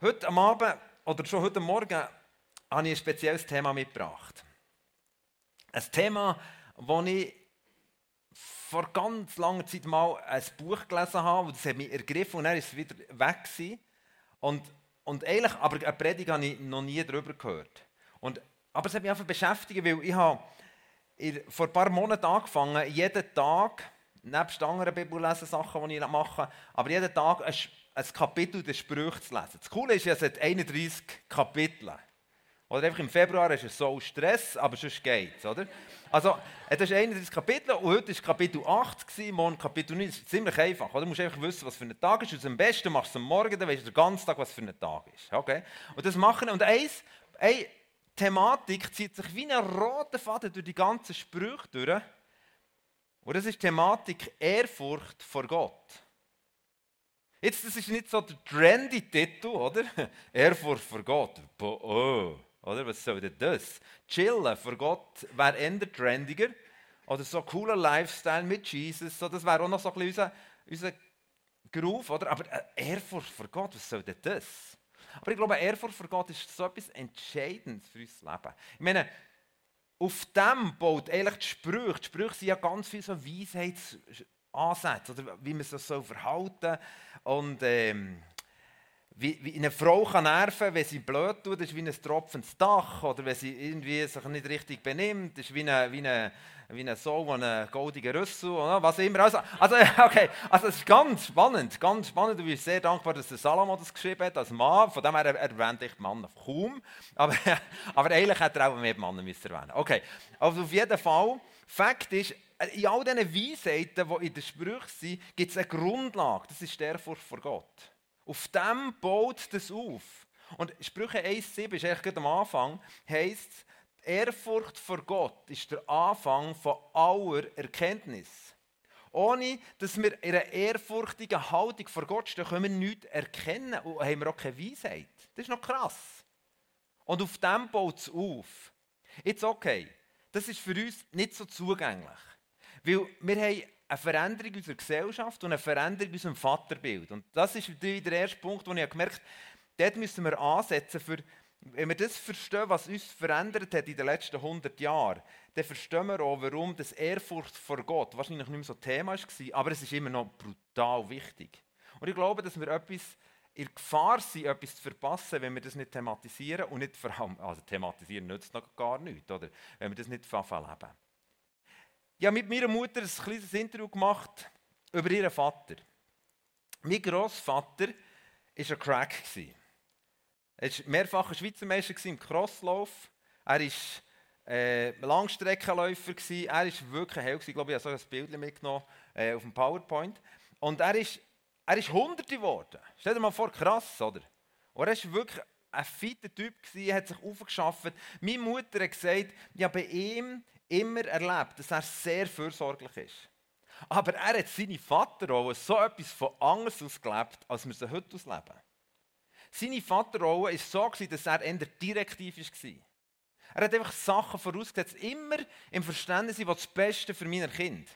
Heute am Abend oder schon heute Morgen habe ich ein spezielles Thema mitgebracht. Ein Thema, das ich vor ganz langer Zeit mal ein Buch gelesen habe, das hat mich ergriffen und dann ist es wieder weg. Und, und eigentlich, aber eine Predigt habe ich noch nie darüber gehört. Und, aber es hat mich einfach beschäftigt, weil ich habe vor ein paar Monaten angefangen, jeden Tag, nebst anderen Bibellesen-Sachen, die ich mache, aber jeden Tag ein, ein Kapitel der Sprüche zu lesen. Das Coole ist, es hat 31 Kapitel. Oder einfach im Februar ist es so Stress, aber sonst geht es, oder? Also, es ist 31 Kapitel und heute war Kapitel 8, gewesen, morgen Kapitel 9. Das ist ziemlich einfach, oder? Du musst einfach wissen, was für ein Tag ist. Und am besten machst du es am Morgen, dann weißt du den ganzen Tag, was für ein Tag ist. Okay? Und das machen Und eins, eine Thematik zieht sich wie ein roter Faden durch die ganzen Sprüche durch. Und das ist die Thematik Ehrfurcht vor Gott. Jetzt, das ist nicht so der trendy Titel, oder? Ehrfurcht vor Gott. Oh. Oder? Was soll denn das? Chillen vor Gott wäre eher trendiger. Oder so cooler Lifestyle mit Jesus. So, das wäre auch noch so ein bisschen unser, unser Groove. Oder? Aber äh, Ehrfurcht vor Gott, was soll denn das? Aber ich glaube, Ehrfurcht vor Gott ist so etwas Entscheidendes für unser Leben. Ich meine, auf dem baut eigentlich die Sprüche. Die Sprüche sind ja ganz viel so Weisheitsansätze, oder wie man sich so verhalten und ähm, wie, wie eine Frau kann nerven, wenn sie blöd tut, ist wie ein tropfendes Dach. Oder wenn sie irgendwie sich nicht richtig benimmt, ist wie ein wie eine, wie ein Sohn, der einen goldigen Rüssel, oder was immer. Also, also, okay, also es ist ganz spannend, ganz spannend. Ich bin sehr dankbar, dass der Salomo das geschrieben hat als Mann. Von dem her erwähnt ich Mann kaum. Aber, aber eigentlich hätte er auch mehr Männer müssen erwähnen Okay, also auf jeden Fall, Fakt ist, in all diesen Weisheiten, die in den Sprüchen sind, gibt es eine Grundlage. Das ist der Furcht vor Gott. Auf dem baut das auf. Und Sprüche 1,7 ist eigentlich am Anfang, heisst, Ehrfurcht vor Gott ist der Anfang von aller Erkenntnis. Ohne dass wir in einer ehrfurchtigen Haltung vor Gott stehen, können wir nichts erkennen und haben wir auch keine Weisheit. Das ist noch krass. Und auf dem baut es auf. Jetzt okay, das ist für uns nicht so zugänglich. Weil wir haben eine Veränderung unserer Gesellschaft und eine Veränderung unserem Vaterbild. Und das ist der erste Punkt, wo ich gemerkt habe, dort müssen wir ansetzen, für, wenn wir das verstehen, was uns verändert hat in den letzten 100 Jahren, dann verstehen wir auch, warum das Ehrfurcht vor Gott wahrscheinlich nicht mehr so Thema war, aber es ist immer noch brutal wichtig. Und ich glaube, dass wir etwas in Gefahr sind, etwas zu verpassen, wenn wir das nicht thematisieren und nicht vor allem, also thematisieren nützt noch gar nichts, oder? wenn wir das nicht leben. Ich habe mit meiner Mutter ein kleines Interview gemacht über ihren Vater. Mein Großvater war ein Crack. Er war mehrfacher Schweizer Meister im Crosslauf. Er war äh, Langstreckenläufer. Er war wirklich hell. Ich glaube, ich habe so ein Bild mitgenommen äh, auf dem PowerPoint. Und er ist, er ist Hunderte geworden. Stell dir mal vor, krass, oder? Und er war wirklich ein fitter Typ, er hat sich aufgeschafft. Meine Mutter hat gesagt, ja, bei ihm immer erlebt, dass er sehr fürsorglich ist. Aber er hat seine Vaterrolle so etwas von anders ausgelebt, als wir sie heute ausleben. Seine Vaterrolle war so, dass er eher direktiv war. Er hat einfach Sachen vorausgesetzt, immer im Verständnis, was das Beste für meine Kind.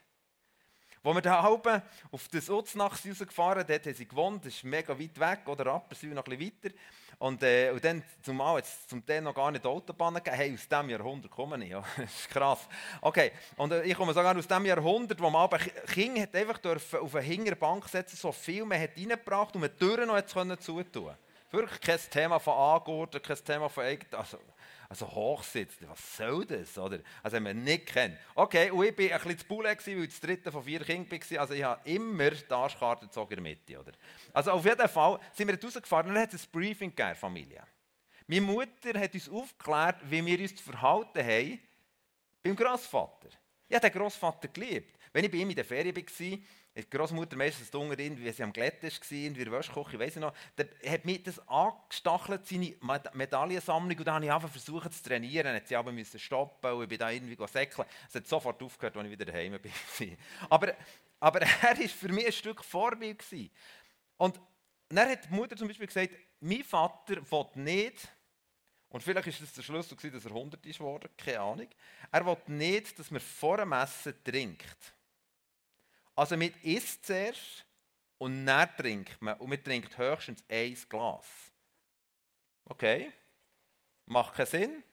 Wo wir da halben auf das Utznach rausgefahren dort haben sie gewohnt, das ist mega weit weg, oder Rapperswil noch ein bisschen weiter. Und, äh, und dann, zumal jetzt zum Teil noch gar nicht Autobahnen gegeben, hey, aus diesem Jahrhundert komme ich, ja. das ist krass. Okay, und äh, ich komme sogar aus dem Jahrhundert, wo man aber King hat einfach dürfen auf eine Hinterbank setzen, so viel man hat reingebracht und man die Türen noch zutun. Wirklich kein Thema von Angurten, kein Thema von. Also, also Hochsitz, was soll das? Oder? Also wenn man nicht kennt. Okay, und ich war ein bisschen zu Bulle, weil ich das dritte von vier Kindern war. Also ich habe immer die Arschkarte gezogen in der Mitte. Oder? Also auf jeden Fall sind wir rausgefahren und dann hat es ein Briefing gegeben, Familie. Meine Mutter hat uns aufgeklärt, wie wir uns verhalten haben beim Großvater. Ich habe den Großvater geliebt. Wenn ich bei ihm in der Ferien war, die Großmutter meistens unter wie sie am Glätten war, in der Wäschküche, weiß ich noch, dann hat mich das angestachelt, seine Medaillensammlung, und dann habe ich versucht zu trainieren, dann hat sie aber stoppen und ich bin da irgendwie säckeln. Es hat sofort aufgehört, als ich wieder daheim bin. aber, aber er war für mich ein Stück Vorbild. Und dann hat die Mutter zum Beispiel gesagt, mein Vater will nicht, und vielleicht ist das der Schluss, dass er 100 ist keine Ahnung, er will nicht, dass man vor dem Essen trinkt. Also man isst zuerst und dann trinkt man. Und man trinkt höchstens ein Glas. Okay, macht keinen Sinn,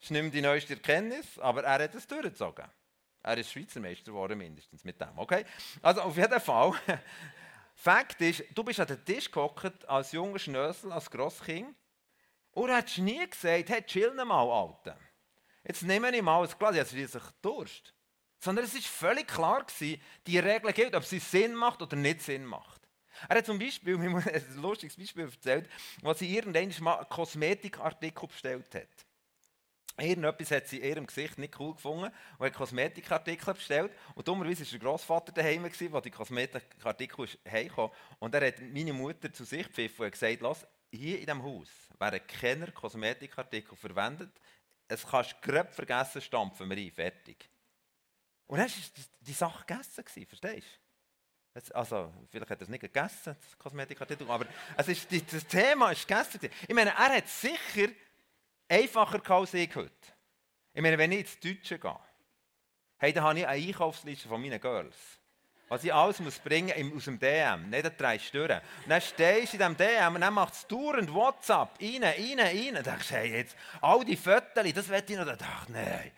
nicht mehr die neueste Erkenntnis, aber er hat es durchgezogen. Er ist Schweizer Meister geworden, mindestens mit dem. Okay? Also auf jeden Fall. Fakt ist, du bist an den Tisch gehockt als junger Schnösel, als Grosskind. Und er hat nie gesagt, hey, chill mal, Alter. Jetzt nehme ich mal ein Glas, jetzt sich Durst. Sondern es war völlig klar, gewesen, die Regel gilt, ob sie Sinn macht oder nicht Sinn macht. Er hat zum Beispiel, mir ein lustiges Beispiel erzählt, was sie irgendwann mal Kosmetikartikel bestellt hat. Irgendetwas hat sie in ihrem Gesicht nicht cool gefunden und hat Kosmetikartikel bestellt. Und dummerweise war der Großvater daheim, der die Kosmetikartikel heimkam. Und er hat meine Mutter zu sich gepfiffen und gesagt, Lass, hier in diesem Haus werden keine Kosmetikartikel verwendet. Es kannst du vergessen, stampfen wir ein, fertig. Und dann war die Sache gegessen, verstehst du? Also, vielleicht hat er es nicht gegessen, das Kosmetikartikel, aber es ist, das Thema ist gegessen. Ich meine, er hat sicher einfacher als ich heute. Ich meine, wenn ich ins Deutsche gehe, hey, dann habe ich eine Einkaufsliste von meinen Girls. Was ich alles muss bringen aus dem DM, nicht drei Stören. Und dann stehst du in diesem DM und dann macht es dauernd WhatsApp, rein, rein, rein. Dann denkst du, hey, jetzt, all die Fotos, das will ich noch. Dann dachte nein.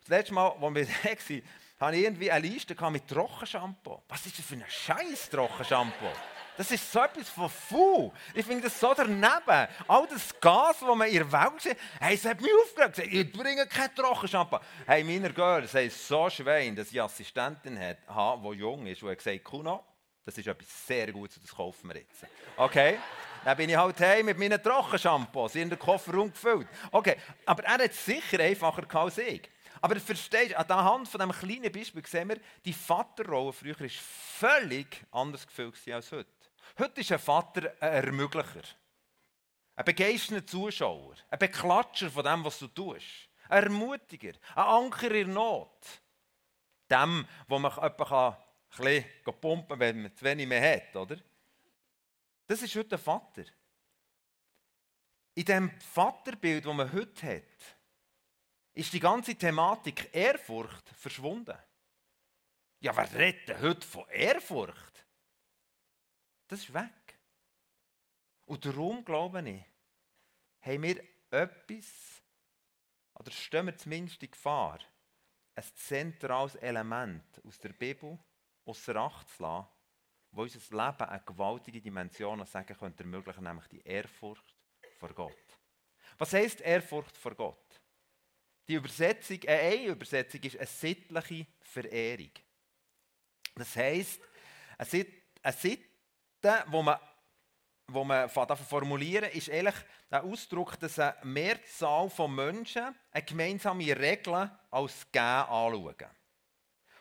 Das letzte Mal, als wir da waren, hatte ich irgendwie eine Liste mit Trockenshampoo. Was ist das für ein scheiß Trockenshampoo? Das ist so etwas von faul. Ich finde das so daneben. All das Gas, das man in der Welt sieht, hey, es hat mich aufgeregt. Ich bringe kein Trockenshampoo. Hey, meine Girls haben so Schwein, dass ich eine Assistentin habe, die jung ist, hat gesagt, Kuno, das ist etwas sehr Gutes, das kaufen wir jetzt. Okay? Dann bin ich halt heim mit meinen Trockenshampoos in den Kofferraum gefüllt. Okay, aber er hat es sicher einfacher als ich. Aber du, anhand von diesem kleinen Beispiel sehen wir, die Vaterrolle früher war völlig anders gefüllt als heute. Heute ist ein Vater ein Ermöglicher. Ein begeisterter Zuschauer. Ein Beklatscher von dem, was du tust. Ein Ermutiger. Ein Anker in Not. Dem, wo man etwa ein bisschen pumpen kann, wenn man zu wenig mehr hat, oder? Das ist heute ein Vater. In dem Vaterbild, das man heute hat, ist die ganze Thematik Ehrfurcht verschwunden. Ja, wer redet heute von Ehrfurcht? Das ist weg. Und darum, glaube ich, haben wir etwas, oder stehen wir zumindest in Gefahr, ein zentrales Element aus der Bibel außer Acht zu lassen, wo unser Leben eine gewaltige Dimension sagen könnte ermöglichen, nämlich die Ehrfurcht vor Gott. Was heisst Ehrfurcht vor Gott? Die Übersetzung, äh, eine Übersetzung ist eine sittliche Verehrung. Das heisst, eine, Sitt, eine Sitt wo man, wo man formulieren ist eigentlich der Ausdruck, dass eine Mehrzahl von Menschen eine gemeinsame Regel als Gehen anschauen.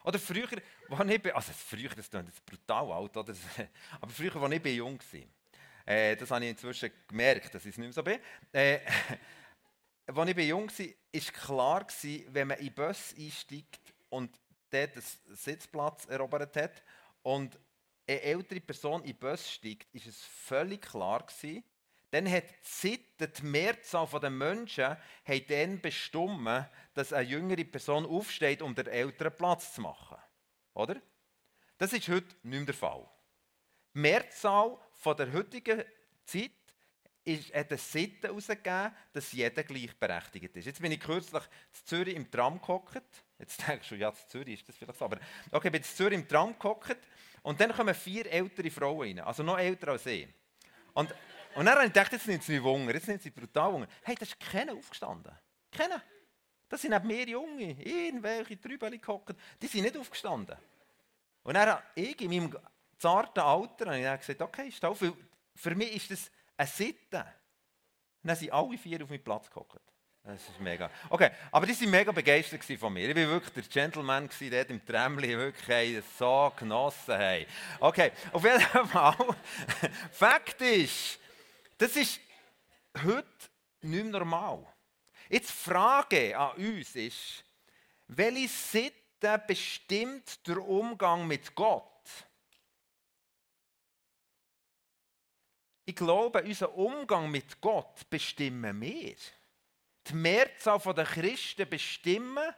Oder früher, als ich, also früher, das klingt brutal alt, oder? aber früher, als ich jung war, äh, das habe ich inzwischen gemerkt, dass ich es nicht mehr so bin, äh, als ich jung war, war klar, wenn man in den Bus einsteigt und dort einen Sitzplatz erobert hat und eine ältere Person in den Bus steigt, ist es völlig klar dann hat die Zeit, die Mehrzahl der Menschen, hat dann bestimmt, dass eine jüngere Person aufsteht, um den älteren Platz zu machen. Oder? Das ist heute nicht mehr der Fall. Die Mehrzahl der heutigen Zeit ist, hat eine Sitte herausgegeben, dass jeder gleichberechtigt ist. Jetzt bin ich kürzlich in Zürich im Tram gehockt. Jetzt denkst du, ja, in Zürich ist das vielleicht so. Aber okay, ich bin in Zürich im Tram gehockt und dann kommen vier ältere Frauen rein, also noch älter als ich. Und, und dann habe ich gedacht, jetzt nimmt sie mich Wunder, jetzt nimmt sie brutal Wunder. Hey, da ist keiner aufgestanden. Keiner. Das sind nicht mehr Junge, irgendwelche Trübeli gehockt, die sind nicht aufgestanden. Und dann habe ich in meinem zarten Alter ich gesagt, okay, steh Für, für mich ist das eine Sitte. Dann sind alle vier auf meinen Platz gehockt. Das ist mega. Okay, aber die waren mega begeistert von mir. Ich war wirklich der Gentleman dort im Tramli, wirklich hey, so genossen. Hey. Okay, auf jeden Fall. Fakt ist, das ist heute nicht mehr normal. Jetzt die Frage an uns ist, welche Sitte bestimmt der Umgang mit Gott? Ich glaube, unser Umgang mit Gott bestimmen wir die Mehrzahl der Christen bestimmen,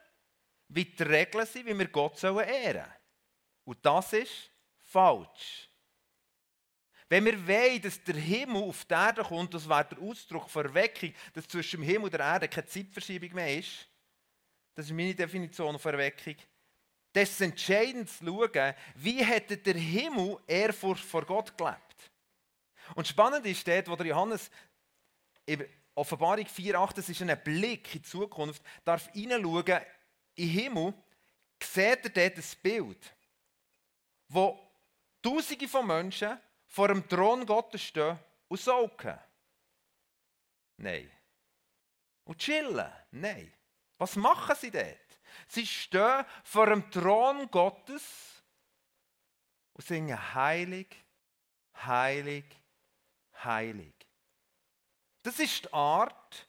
wie die Regeln sind, wie wir Gott ehren sollen. Und das ist falsch. Wenn wir wollen, dass der Himmel auf die Erde kommt, das wäre der Ausdruck von Erweckung, dass zwischen dem Himmel und der Erde keine Zeitverschiebung mehr ist, das ist meine Definition von Erweckung, dann ist entscheidend zu schauen, wie hätte der Himmel Ehrfurcht vor Gott gelebt. Und spannend ist dort, wo der Johannes in Offenbarung 4,8, das ist ein Blick in die Zukunft, darf hineinschauen in den Himmel, sieht er dort ein Bild, wo Tausende von Menschen vor dem Thron Gottes stehen und saugen. Nein. Und chillen? Nein. Was machen sie dort? Sie stehen vor dem Thron Gottes und singen heilig, heilig, heilig. Das ist die Art,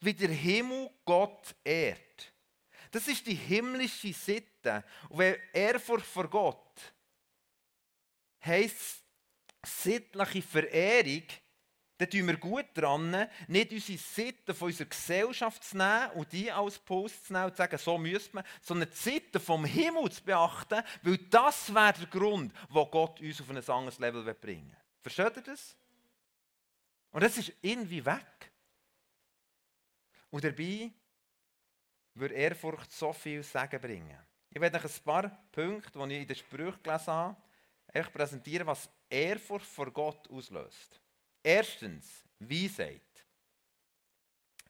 wie der Himmel Gott ehrt. Das ist die himmlische Sitte. Und wenn Ehrfurcht vor Gott heisst sittliche Verehrung, dann tun wir gut daran, nicht unsere Sitten von unserer Gesellschaft zu nehmen und die als Post zu nehmen und zu sagen, so müsste man, sondern die Sitten vom Himmel zu beachten, weil das wäre der Grund, wo Gott uns auf ein anderes Level bringen will. Versteht ihr das? Und das ist irgendwie weg. Und dabei würde Ehrfurcht so viel Sagen bringen. Ich werde euch ein paar Punkte, die ich in den Sprüchen gelesen habe, euch präsentieren, was Ehrfurcht vor Gott auslöst. Erstens, Weisheit.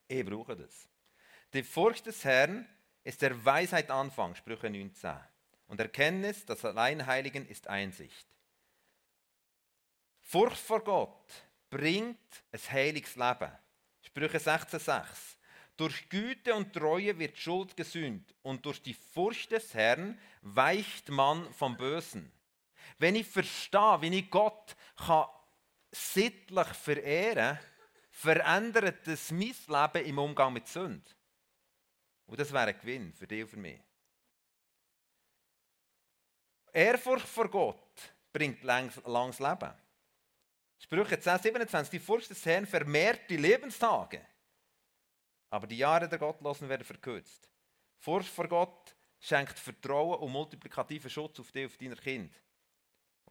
Ich brauche das. Die Furcht des Herrn ist der Weisheit Anfang, Sprüche 19. Und Erkenntnis, das Alleinheiligen, ist Einsicht. Furcht vor Gott bringt ein heiliges Leben. Sprüche 16,6. Durch Güte und Treue wird Schuld gesühnt und durch die Furcht des Herrn weicht man vom Bösen. Wenn ich verstehe, wie ich Gott kann sittlich verehren kann, verändert das mein Leben im Umgang mit Sünde. Und das wäre ein Gewinn für dich und für mich. Ehrfurcht vor Gott bringt langes, langes Leben. Sprüche 10, 27, die Furcht des Herrn vermehrt die Lebenstage, aber die Jahre der Gottlosen werden verkürzt. Furcht vor Gott schenkt Vertrauen und multiplikativen Schutz auf dich, auf deine Kind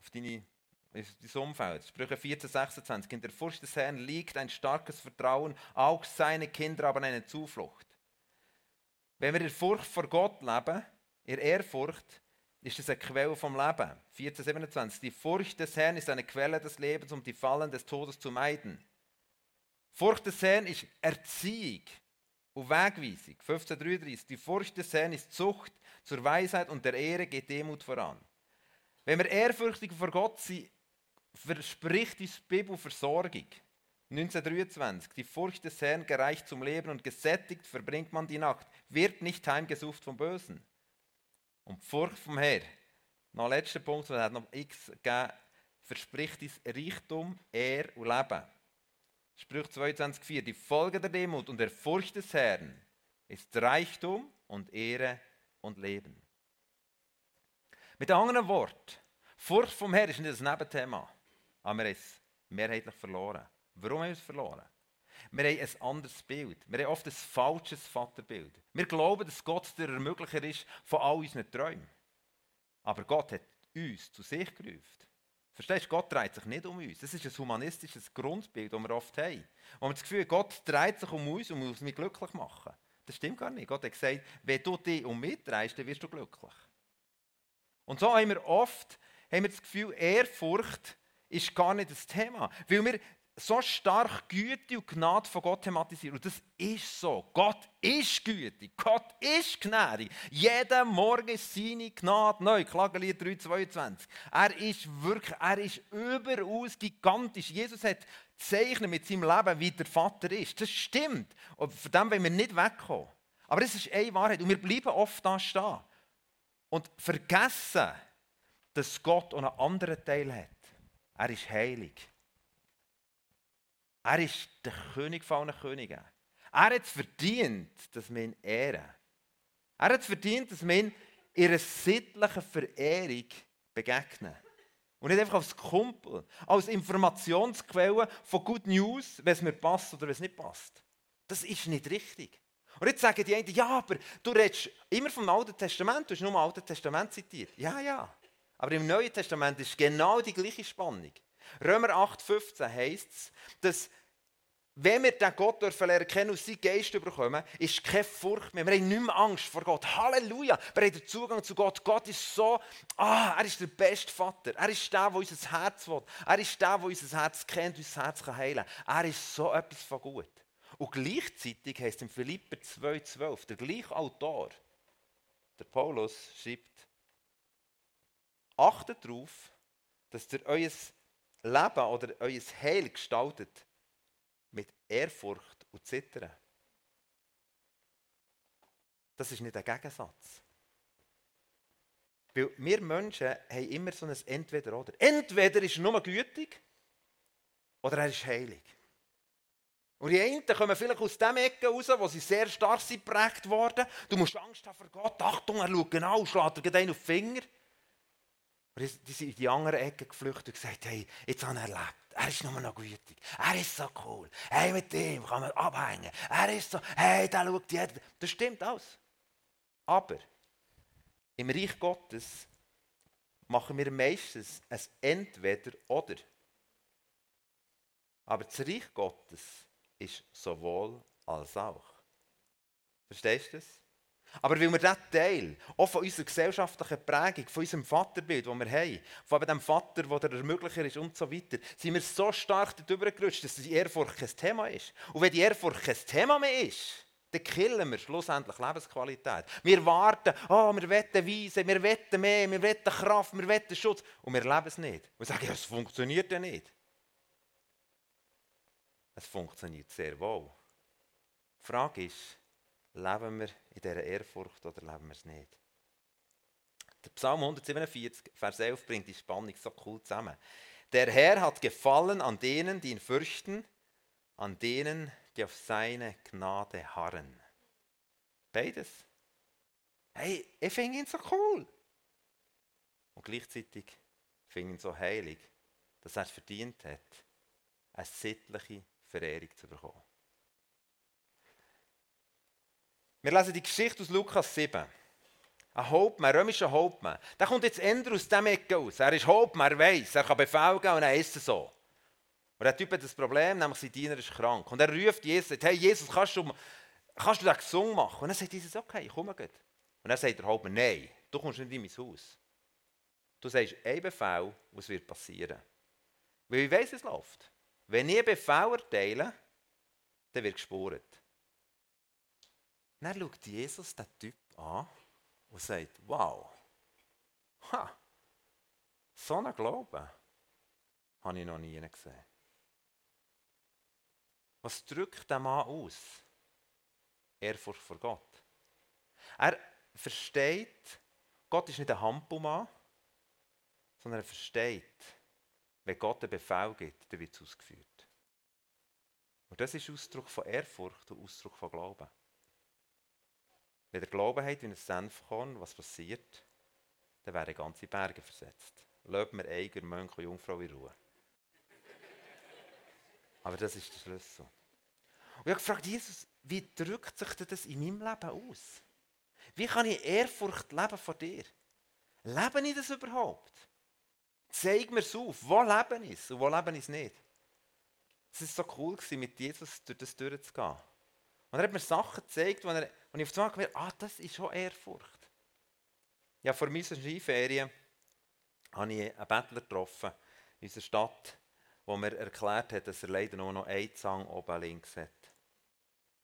auf deine, dein Umfeld. Sprüche 14, 26. In der Furcht des Herrn liegt ein starkes Vertrauen, auch seine Kinder haben eine Zuflucht. Wenn wir in Furcht vor Gott leben, in Ehrfurcht, ist das eine Quelle vom Leben. 14, 27. Die Furcht des Herrn ist eine Quelle des Lebens, um die Fallen des Todes zu meiden. Furcht des Herrn ist Erziehung und Wegweisung. 15, 33. Die Furcht des Herrn ist Zucht zur Weisheit und der Ehre geht Demut voran. Wenn wir ehrfürchtig vor Gott sind, verspricht uns die Bibel Versorgung. 1923. Die Furcht des Herrn gereicht zum Leben und gesättigt verbringt man die Nacht, wird nicht heimgesucht vom Bösen. Und die Furcht vom Herrn, noch letzter Punkt, es hat noch x gegeben, verspricht uns Reichtum, Ehr und Leben. Sprüch 22,4. Die Folge der Demut und der Furcht des Herrn ist Reichtum und Ehre und Leben. Mit anderen Worten, Furcht vom Herrn ist nicht ein Nebenthema, aber wir haben es mehrheitlich verloren. Warum haben wir es verloren? Wir haben ein anderes Bild. Wir haben oft ein falsches Vaterbild. Wir glauben, dass Gott der Ermöglicher ist von all unseren Träumen. Aber Gott hat uns zu sich gerufen. Verstehst du, Gott dreht sich nicht um uns. Das ist ein humanistisches Grundbild, das wir oft haben. Wo wir das Gefühl Gott dreht sich um uns und muss mich glücklich machen. Das stimmt gar nicht. Gott hat gesagt, wenn du dich um mich drehst, dann wirst du glücklich. Und so haben wir oft haben wir das Gefühl, Ehrfurcht ist gar nicht das Thema. Weil wir so stark Güte und Gnade von Gott thematisieren. Und das ist so. Gott ist gütig. Gott ist gnädig. Jeden Morgen ist seine Gnade neu. Klagelied 3,22. Er ist wirklich, er ist überaus gigantisch. Jesus hat zeichnet mit seinem Leben, wie der Vater ist. Das stimmt. Und von dem wollen wir nicht wegkommen. Aber es ist eine Wahrheit. Und wir bleiben oft da stehen und vergessen, dass Gott einen anderen Teil hat. Er ist heilig. Er ist der König von allen Königen. Er hat es verdient, dass wir ihn ehren. Er hat es verdient, dass wir ihn in einer sittlichen Verehrung begegnen. Und nicht einfach als Kumpel, als Informationsquelle von Good News, wenn es mir passt oder wenn es nicht passt. Das ist nicht richtig. Und jetzt sagen die einen, ja, aber du redest immer vom Alten Testament, du hast nur im Alten Testament zitiert. Ja, ja. Aber im Neuen Testament ist genau die gleiche Spannung. Römer 8,15 heisst es, dass wenn wir den Gott dürfen lernen kennen und seinen Geist bekommen, ist keine Furcht mehr. Wir haben nicht mehr Angst vor Gott. Halleluja! Wir haben den Zugang zu Gott. Gott ist so, ah, er ist der beste Vater. Er ist der, der unser Herz will. Er ist der, der unser Herz kennt, unser Herz heilen kann. Er ist so etwas von gut. Und gleichzeitig heißt es in Philipper 2,12, der gleiche Autor, der Paulus, schreibt, achtet darauf, dass ihr euer Leben oder euer Heil gestaltet mit Ehrfurcht und Zittern. Das ist nicht ein Gegensatz. Weil wir Menschen haben immer so ein Entweder-Oder. Entweder ist er nur gütig oder er ist heilig. Und die einen kommen vielleicht aus dem Ecke raus, wo sie sehr stark sind geprägt worden. Du musst Angst haben vor Gott. Achtung, er schaut genau, schlägt dir einen auf den Finger. Und die sind in die andere Ecke geflüchtet und gesagt, hey, jetzt habe ich erlebt. Er ist nur noch gütig. Er ist so cool. Hey, mit dem kann man abhängen. Er ist so, hey, da schaut jeder. Das stimmt alles. Aber im Reich Gottes machen wir meistens ein Entweder-Oder. Aber das Reich Gottes ist sowohl als auch. Verstehst du das? Aber weil wir diesen Teil, auch von unserer gesellschaftlichen Prägung, von unserem Vaterbild, das wir haben, von dem Vater, der der Ermöglicher ist und so weiter, sind wir so stark darüber gerutscht, dass die Ehrfurcht kein Thema ist. Und wenn die Ehrfurcht kein Thema mehr ist, dann killen wir schlussendlich Lebensqualität. Wir warten, oh, wir wetten Weise, wir wetten mehr, wir wetten Kraft, wir wetten Schutz. Und wir leben es nicht. Und sagen, ja, es funktioniert ja nicht. Es funktioniert sehr wohl. Die Frage ist, leben wir in dieser Ehrfurcht oder leben wir es nicht? Der Psalm 147, Vers 11 bringt die Spannung so cool zusammen. Der Herr hat gefallen an denen, die ihn fürchten, an denen, die auf seine Gnade harren. Beides. Hey, ich finde ihn so cool. Und gleichzeitig finde ich ihn so heilig, dass er es verdient hat, eine sittliche Verehrung zu bekommen. Wir lesen die Geschichte aus Lukas 7. Ein Hauptmann, ein römischer Hauptmann. Der kommt jetzt eher aus dem Ecke aus. Er ist Hauptmann, er weiß, er kann Befehl geben und er ist so. Und der Typ hat das Problem, nämlich sein Diener ist krank. Und er ruft Jesus, sagt, hey Jesus, kannst du, kannst du den gesungen machen? Und dann sagt Jesus, okay, ich komme gut. Und dann sagt der Hauptmann, nein, du kommst nicht in mein Haus. Du sagst ein Befehl, was wird passieren. Weil ich weiss, es läuft. Wenn ich einen Befehl erteile, dann wird gespurt. Dann schaut Jesus den Typ an und sagt, wow, ha, so einen Glauben habe ich noch nie gesehen. Was drückt der Mann aus? Ehrfurcht vor Gott. Er versteht, Gott ist nicht ein Hampelmann, sondern er versteht, wenn Gott einen Befehl gibt, dann wird es ausgeführt. Und das ist Ausdruck von Ehrfurcht und Ausdruck von Glauben. Wenn der Glauben hat wie ein Senfkorn, was passiert, dann werden ganze Berge versetzt. Löbt mir Eiger, Mönch und Jungfrau in Ruhe. Aber das ist der Schlüssel. Und ich habe gefragt, Jesus, wie drückt sich das in meinem Leben aus? Wie kann ich Ehrfurcht leben vor dir? Lebe ich das überhaupt? Zeig mir es auf. Wo leben ich es und wo leben ich es nicht? Es war so cool, mit Jesus durch das durchzugehen. Und er hat mir Sachen gezeigt, wo, er, wo ich auf einmal gemerkt ah, das ist schon Ehrfurcht. Ja, vor meiner Skiferien habe ich einen Bettler getroffen in unserer Stadt, wo mir erklärt hat, dass er leider nur noch einen Zang oben links hat.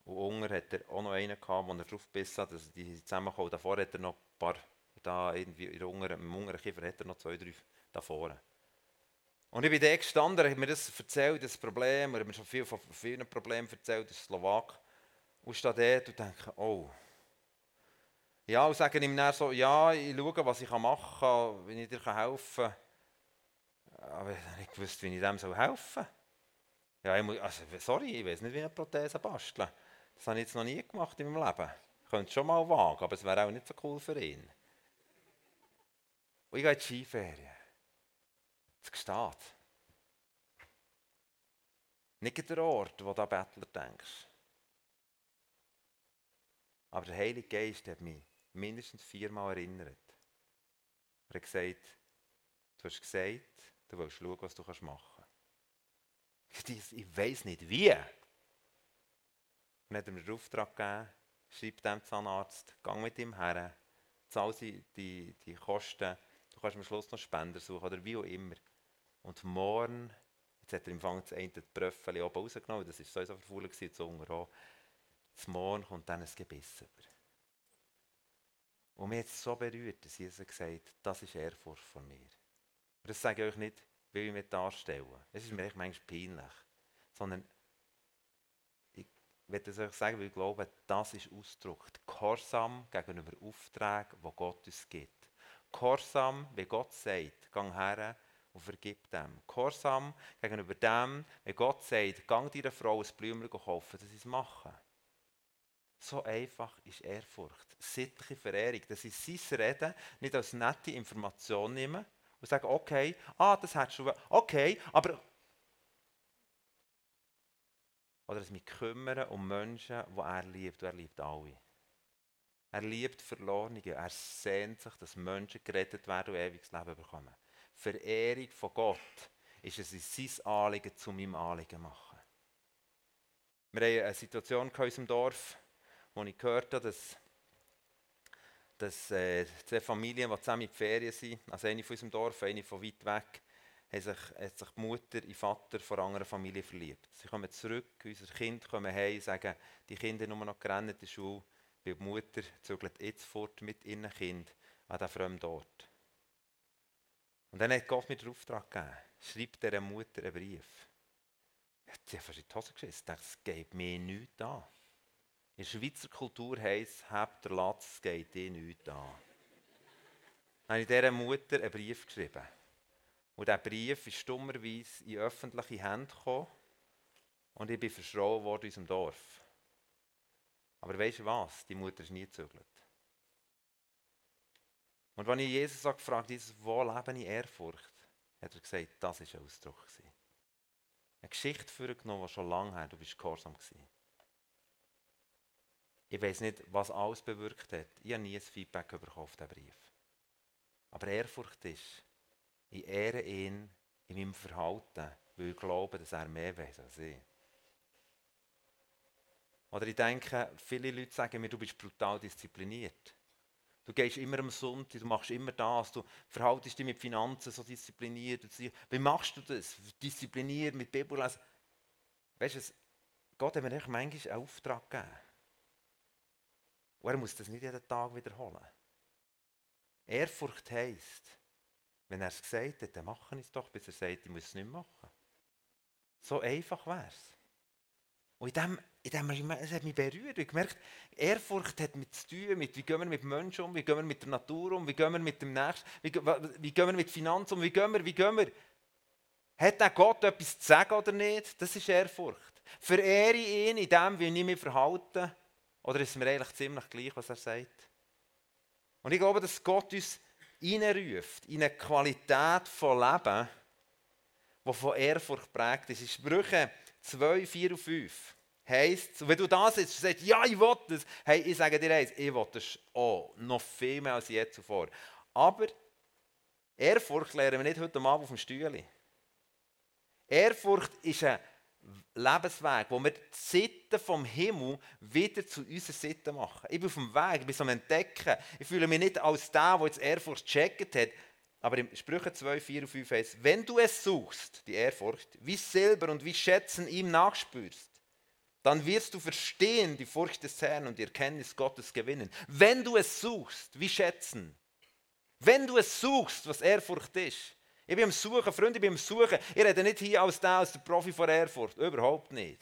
Und unten hat er auch noch einen gehabt, wo er drauf gebissen hat, dass die zusammenkommen. Davor hat er noch ein paar, da irgendwie in unteren, im unteren Kiefer hat er noch zwei, drei da vorne. Und ich bin da gestanden, er hat mir das erzählt, das Problem, er hat mir schon viel von vielen Problemen erzählt, das Slowak. Und stehe dort und denke, oh. Ja, und sage ihm dann so, ja, ich schaue, was ich machen kann, wie ich dir helfen kann. Aber ich habe nicht gewusst, wie ich dem helfen soll. Ja, ich muss, also, sorry, ich weiß nicht, wie eine Prothese basteln. Das habe ich jetzt noch nie gemacht in meinem Leben. Ich könnte es schon mal wagen, aber es wäre auch nicht so cool für ihn. Und ich gehe in die Skiferien. Es steht. Nicht der Ort, wo du an Bettler denkst. Aber der Heilige Geist hat mich mindestens viermal erinnert. Er hat gesagt, du hast gesagt, Du willst schauen, was du machen kannst. Ich weiß nicht wie. Dann hat mir den Auftrag gegeben, schreib dem Zahnarzt, gang mit ihm her, zahl sie die, die Kosten, du kannst am Schluss noch Spender suchen oder wie auch immer. Und morgen, jetzt hat er im Anfang das eine Bröffeli oben rausgenommen, das war sowieso verfaulen, die Zunge auch. Zum Morgen kommt dann ein Gebiss über. Und mich hat es so berührt, dass Jesus gesagt das ist Ehrfurcht von mir. Und das sage ich euch nicht, weil ich mich darstelle. Es ist mir echt manchmal peinlich. Sondern ich werde es euch sagen, weil ich glaube, das ist Ausdruck. Gehorsam gegenüber Aufträgen, die Gott uns gibt. Gehorsam, wie Gott sagt, gang her und vergib dem. Gehorsam gegenüber dem, wie Gott sagt, gang deiner Frau ein Blümchen kaufen, dass sie es machen. So einfach ist Ehrfurcht. Sittliche Verehrung, dass ich sein Reden nicht als nette Information nehme und sage, okay, ah, das hättest du, okay, aber... Oder dass ich mich kümmere um Menschen, die er liebt, und er liebt alle. Er liebt Verlorene, er sehnt sich, dass Menschen gerettet werden und ewiges Leben bekommen. Verehrung von Gott ist es in sein Anliegen zu meinem Anliegen machen. Wir haben eine Situation in unserem Dorf, wo ich gehört habe, dass, dass äh, zwei Familien, die zusammen in die Ferien sind, also eine von unserem Dorf, eine von weit weg, hat sich, hat sich die Mutter in den Vater von einer anderen Familie verliebt. Sie kommen zurück, unser Kind kommen heim und sagen, die Kinder haben nur noch in der Schule, weil die Mutter zögert jetzt fort mit ihrem Kind an diesen fremden Ort. Und dann hat Gott mir den Auftrag gegeben, schreib dieser Mutter einen Brief. Sie hat fast in die Hose geschissen. Ich dachte, es geht mir nichts an. In der Schweizer Kultur heisst es, habt der Latz, es geht dir nichts an. Dann habe ich dieser Mutter einen Brief geschrieben. Und dieser Brief ist dummerweise in öffentliche Hände gekommen und ich bin verschrauen worden in unserem Dorf. Aber weißt du was? Die Mutter ist nie gezögert. Und wenn ich Jesus gefragt habe, wo lebe ich Ehrfurcht, hat er gesagt, das war ein Ausdruck. Eine Geschichte vorgenommen, die schon lange her, du bist gehorsam gewesen. Ich weiß nicht, was alles bewirkt hat. Ich habe nie ein Feedback bekommen auf diesen Brief. Aber Ehrfurcht ist, ich ehre ihn in meinem Verhalten, weil ich glaube, dass er mehr weiß als ich. Oder ich denke, viele Leute sagen mir, du bist brutal diszipliniert. Du gehst immer am Sonntag, du machst immer das, du verhaltest dich mit Finanzen so diszipliniert. Wie machst du das? Diszipliniert mit Bibellesen. Weißt du, Gott hat mir manchmal einen Auftrag gegeben. Und er muss das nicht jeden Tag wiederholen. Ehrfurcht heisst, wenn er es gesagt hat, dann mache ich es doch, bis er sagt, ich muss es nicht machen. So einfach wäre es. Und in dem, in dem, es hat mich berührt. Ich gemerkt, Ehrfurcht hat mit zu tun, mit wie gehen wir mit Menschen um, wie gehen wir mit der Natur um, wie gehen wir mit dem Nächsten, wie, wie gehen wir mit Finanzen um, wie gehen wir, wie gehen wir. Hat der Gott etwas zu sagen oder nicht? Das ist Ehrfurcht. Verehre ihn in dem, wie ich mich verhalte, oder ist es mir eigentlich ziemlich gleich, was er sagt? Und ich glaube, dass Gott uns hineinruft in eine Qualität von Leben, die von Ehrfurcht prägt ist. In Sprüche 2, 4 und 5 heisst, wenn du das jetzt sagst, ja, ich will das, hey, ich sage dir eins, ich will das auch, noch viel mehr als je zuvor. Aber Ehrfurcht lernen wir nicht heute Abend auf dem Stühle. Ehrfurcht ist ein Lebensweg, wo wir die Sitten vom Himmel wieder zu unserer Sitten machen. Ich bin auf dem Weg, ich bin so am Entdecken. Ich fühle mich nicht als der, der jetzt Ehrfurcht gecheckt hat, aber im Sprüche 2, 4 und 5 heißt wenn du es suchst, die Ehrfurcht, wie Silber und wie Schätzen ihm nachspürst, dann wirst du verstehen die Furcht des Herrn und die Erkenntnis Gottes gewinnen. Wenn du es suchst, wie Schätzen, wenn du es suchst, was Ehrfurcht ist, ich bin am Suchen, Freunde, ich bin am Suchen. Ich rede nicht hier als der, als der Profi von Erfurt. Überhaupt nicht.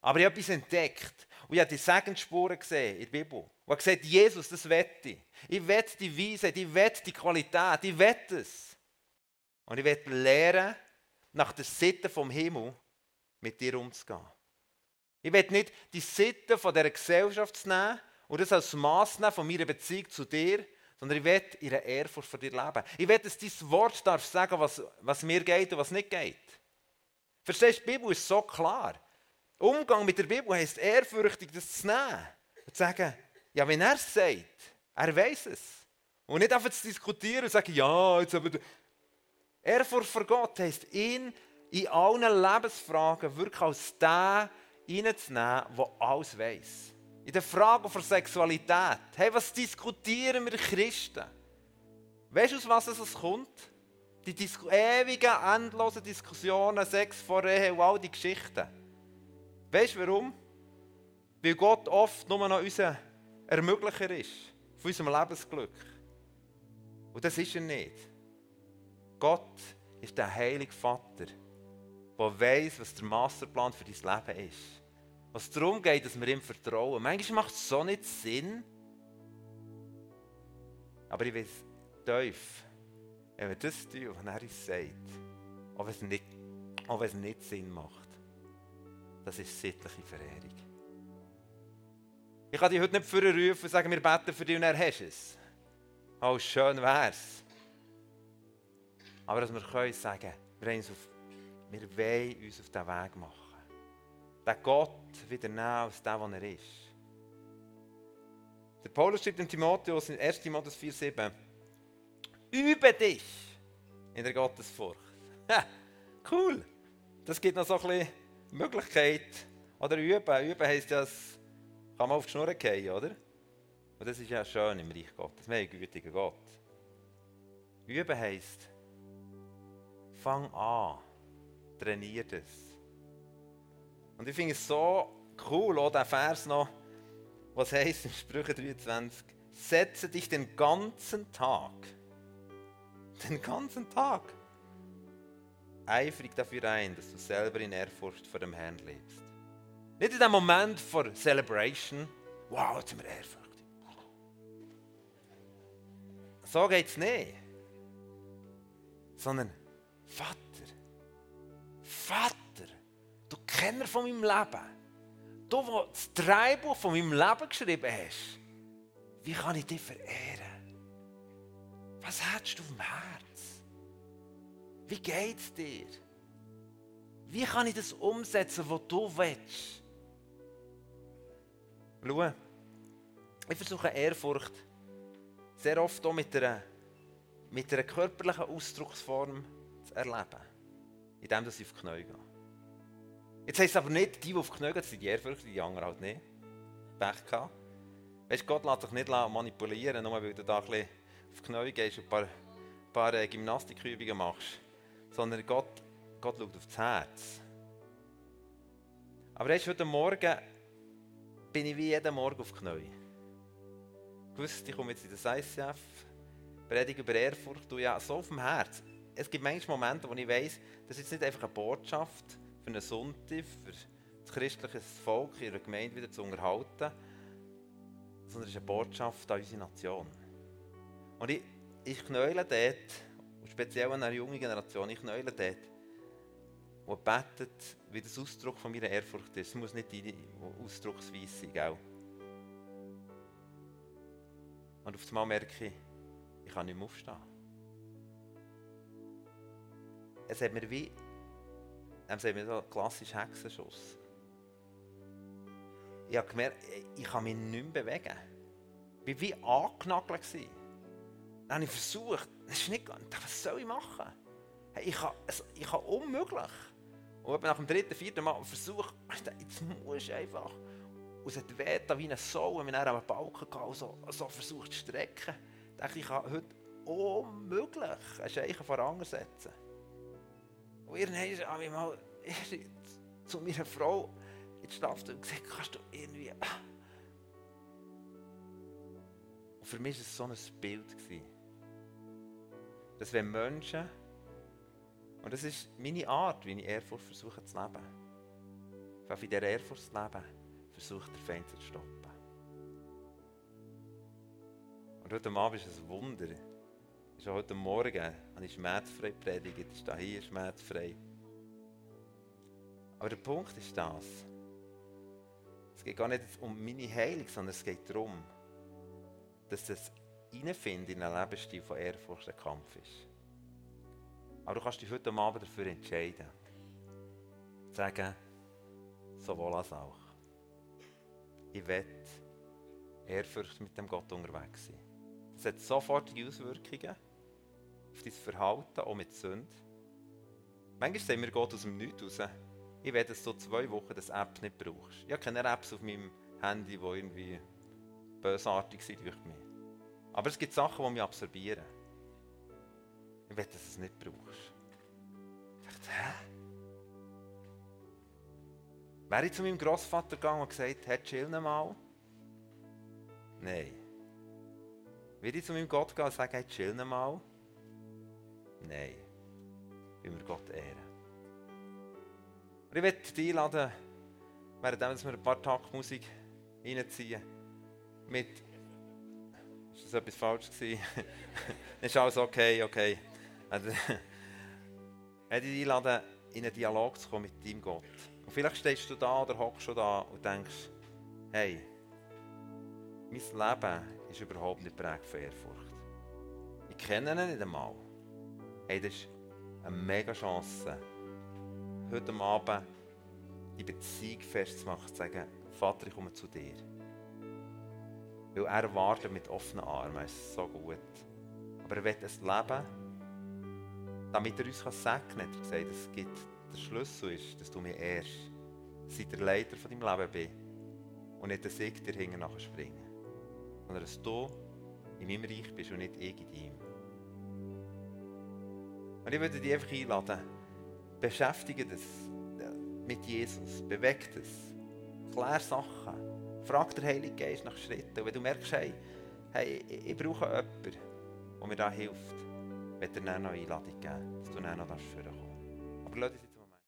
Aber ich habe etwas entdeckt. Und ich habe die Segensspuren gesehen in der Bibel. Und habe gesagt, Jesus, das wette ich. Ich wette die Weisheit, ich wette die Qualität, ich wette es. Und ich werde lernen, nach der Sitte vom Himmel mit dir umzugehen. Ich werde nicht die Sitte von dieser Gesellschaft nehmen und das als Maß nehmen von meiner Beziehung zu dir, sondern ich will einer Ehrfurcht vor dir leben. Ich will, dass dein Wort darf sagen, was, was mir geht und was nicht geht. Verstehst du, die Bibel ist so klar. Umgang mit der Bibel heisst ehrfürchtig, das zu nehmen. Und zu sagen, ja, wenn er es sagt, er weiß es. Und nicht einfach zu diskutieren und zu sagen, ja, jetzt aber... Ehrfurcht vor Gott heisst, ihn in allen Lebensfragen wirklich als der reinzunehmen, der alles weiß. In der Frage von Sexualität. Hey, was diskutieren wir Christen? Weißt du, aus was es kommt? Die Dis ewigen, endlosen Diskussionen, Sex vor Ehe und all die Geschichten. Weißt du warum? Weil Gott oft nur noch unser Ermöglicher ist. Von unserem Lebensglück. Und das ist er nicht. Gott ist der heilige Vater, der weiß, was der Masterplan für dein Leben ist. Was darum geht, dass wir ihm vertrauen. Manchmal macht es so nicht Sinn. Aber ich weiß tief, wenn wir das tun, was er uns sagt, auch wenn es nicht, auch wenn es nicht Sinn macht, das ist sittliche Verehrung. Ich kann dich heute nicht vorrufen und sagen, wir beten für dich und er hast es. Oh, schön wär's. Aber dass wir können sagen, wir, auf, wir wollen uns auf diesen Weg machen. Den Gott wieder nehmen als der, der er ist. Der Paulus schreibt in Timotheus in 1. Timotheus 4,7 Übe dich in der Gottesfurcht. Ha, cool. Das gibt noch so ein bisschen Möglichkeit. Oder üben. Üben heisst ja, das kann man auf die Schnur gehen, oder? Und das ist ja schön im Reich Gottes. Wir haben gütigen Gott. Üben heisst, fang an, trainier das. Und ich finde es so cool, auch der Vers noch, was heißt in Sprüche 23, setze dich den ganzen Tag den ganzen Tag eifrig dafür ein, dass du selber in Ehrfurcht vor dem Herrn lebst. Nicht in dem Moment vor Celebration, wow, jetzt sind wir ehrfurchtig. So geht es nicht. Sondern, Vater, Vater, Kenner von meinem Leben, du, der das Drehbuch von meinem Leben geschrieben hast, wie kann ich dich verehren? Was hast du auf dem Herz? Wie geht es dir? Wie kann ich das umsetzen, was du willst? Schau, ich versuche Ehrfurcht sehr oft auch mit einer, mit einer körperlichen Ausdrucksform zu erleben. Indem ich auf die Knie gehe. Jetzt heisst es aber nicht, die, die auf gehen, sind die Ehrfurcht, die anderen halt nicht. Pech gehabt. Weißt, Gott lässt sich nicht manipulieren, nur weil du da ein bisschen auf Knie gehst und ein paar, ein paar äh, Gymnastikübungen machst, sondern Gott, Gott schaut auf das Herz. Aber erst heute Morgen bin ich wie jeden Morgen auf. Ich wusste, ich komme jetzt in das ICF, predige über Ehrfurcht, du ja so auf dem Herz. Es gibt manchmal Momente, wo ich weiss, das ist jetzt nicht einfach eine Botschaft für einen Sonntag, für das christliche Volk in ihrer Gemeinde wieder zu unterhalten, sondern es ist eine Botschaft an unsere Nation. Und ich, ich knäule dort, speziell an einer jungen Generation, ich knäule dort, wo betet, wie das Ausdruck von meiner Ehrfurcht ist. Es muss nicht deine Ausdrucksweise sein, gell? Und auf einmal merke ich, ich kann nicht mehr aufstehen. Es hat mir wie, es hat mir so einen klassischen Hexenschuss. Ich habe gemerkt, ich kann mich nicht mehr bewegen. Ich war wie angenagelt. Dann habe ich versucht, das ist nicht, was soll ich machen? Hey, ich, kann, ich kann unmöglich. Und nach dem dritten, vierten Mal versucht, jetzt muss ich einfach. Und es hat weh, wie eine Sau, wenn wir einen Balken gehabt, so, so versucht zu strecken. Ich dachte, ich kann heute unmöglich ein Zeichen voransetzen. Und irgendwann habe ich mal zu meiner Frau in die und gesagt, kannst du irgendwie... Und für mich war es so ein Bild. Dass wenn Menschen, und das ist meine Art, wie ich Ehrfurcht versuche zu leben, wenn ich in dieser Ehrfurcht lebe, versucht der Feind zu stoppen. Und heute Abend ist es ein Wunder. Auch heute Morgen habe ich schmerzfrei predigt, ist da hier schmerzfrei. Aber der Punkt ist das. Es geht gar nicht um meine Heilung, sondern es geht darum, dass das reinfinden in einen Lebensstil von Ehrfurcht ein Kampf ist. Aber du kannst dich heute Abend dafür entscheiden. Sagen, sowohl als auch. Ich will Ehrfurcht mit dem Gott unterwegs sein. Das hat sofortige Auswirkungen. Auf dein Verhalten, auch mit Sünde. Manchmal sehen wir Gott aus dem Nichts raus. Ich werde du zwei Wochen das App nicht brauchst. Ich habe keine Apps auf meinem Handy, die irgendwie bösartig sind durch mich. Aber es gibt Sachen, die mich absorbieren. Ich will, dass du es nicht brauchst. Ich dachte, hä? Wäre ich zu meinem Großvater gegangen und gesagt, hey, chill mal? Nein. Würde ich zu meinem Gott gehen und sagen, hey, chill mal? Nein. Weil wir Gott ehren. Und ich möchte dich einladen, während wir ein paar Tage Musik reinziehen, mit ist das etwas falsch gewesen? ist alles okay, okay. Also, ich dich einladen, in einen Dialog zu kommen mit deinem Gott. Und vielleicht stehst du da oder hockst schon da und denkst, hey, mein Leben ist überhaupt nicht prägt von Ehrfurcht. Ich kenne ihn nicht einmal. Hey, das ist eine mega Chance, heute Abend die Beziehung festzumachen, zu sagen, Vater, ich komme zu dir. Weil er wartet mit offenen Armen, es ist so gut. Aber er will ein Leben, damit er uns segnen kann. Er gesagt, es gibt, der Schlüssel ist, dass du mir ehrst, seit der Leiter von deinem Leben bin und nicht, dass ich dir hinten nachher springe. Sondern dass du in meinem Reich bist und nicht ich in deinem. Und ich würde dich einfach einladen, beschäftige das mit Jesus, bewegt es, klär Sachen. Frag der Heilige Geist nach Schritten. Und wenn du merkst, hey, hey ich brauche jemanden, der mir da hilft, wird er dann noch Einladung geben, dass du dann noch vorkommen darfst. Aber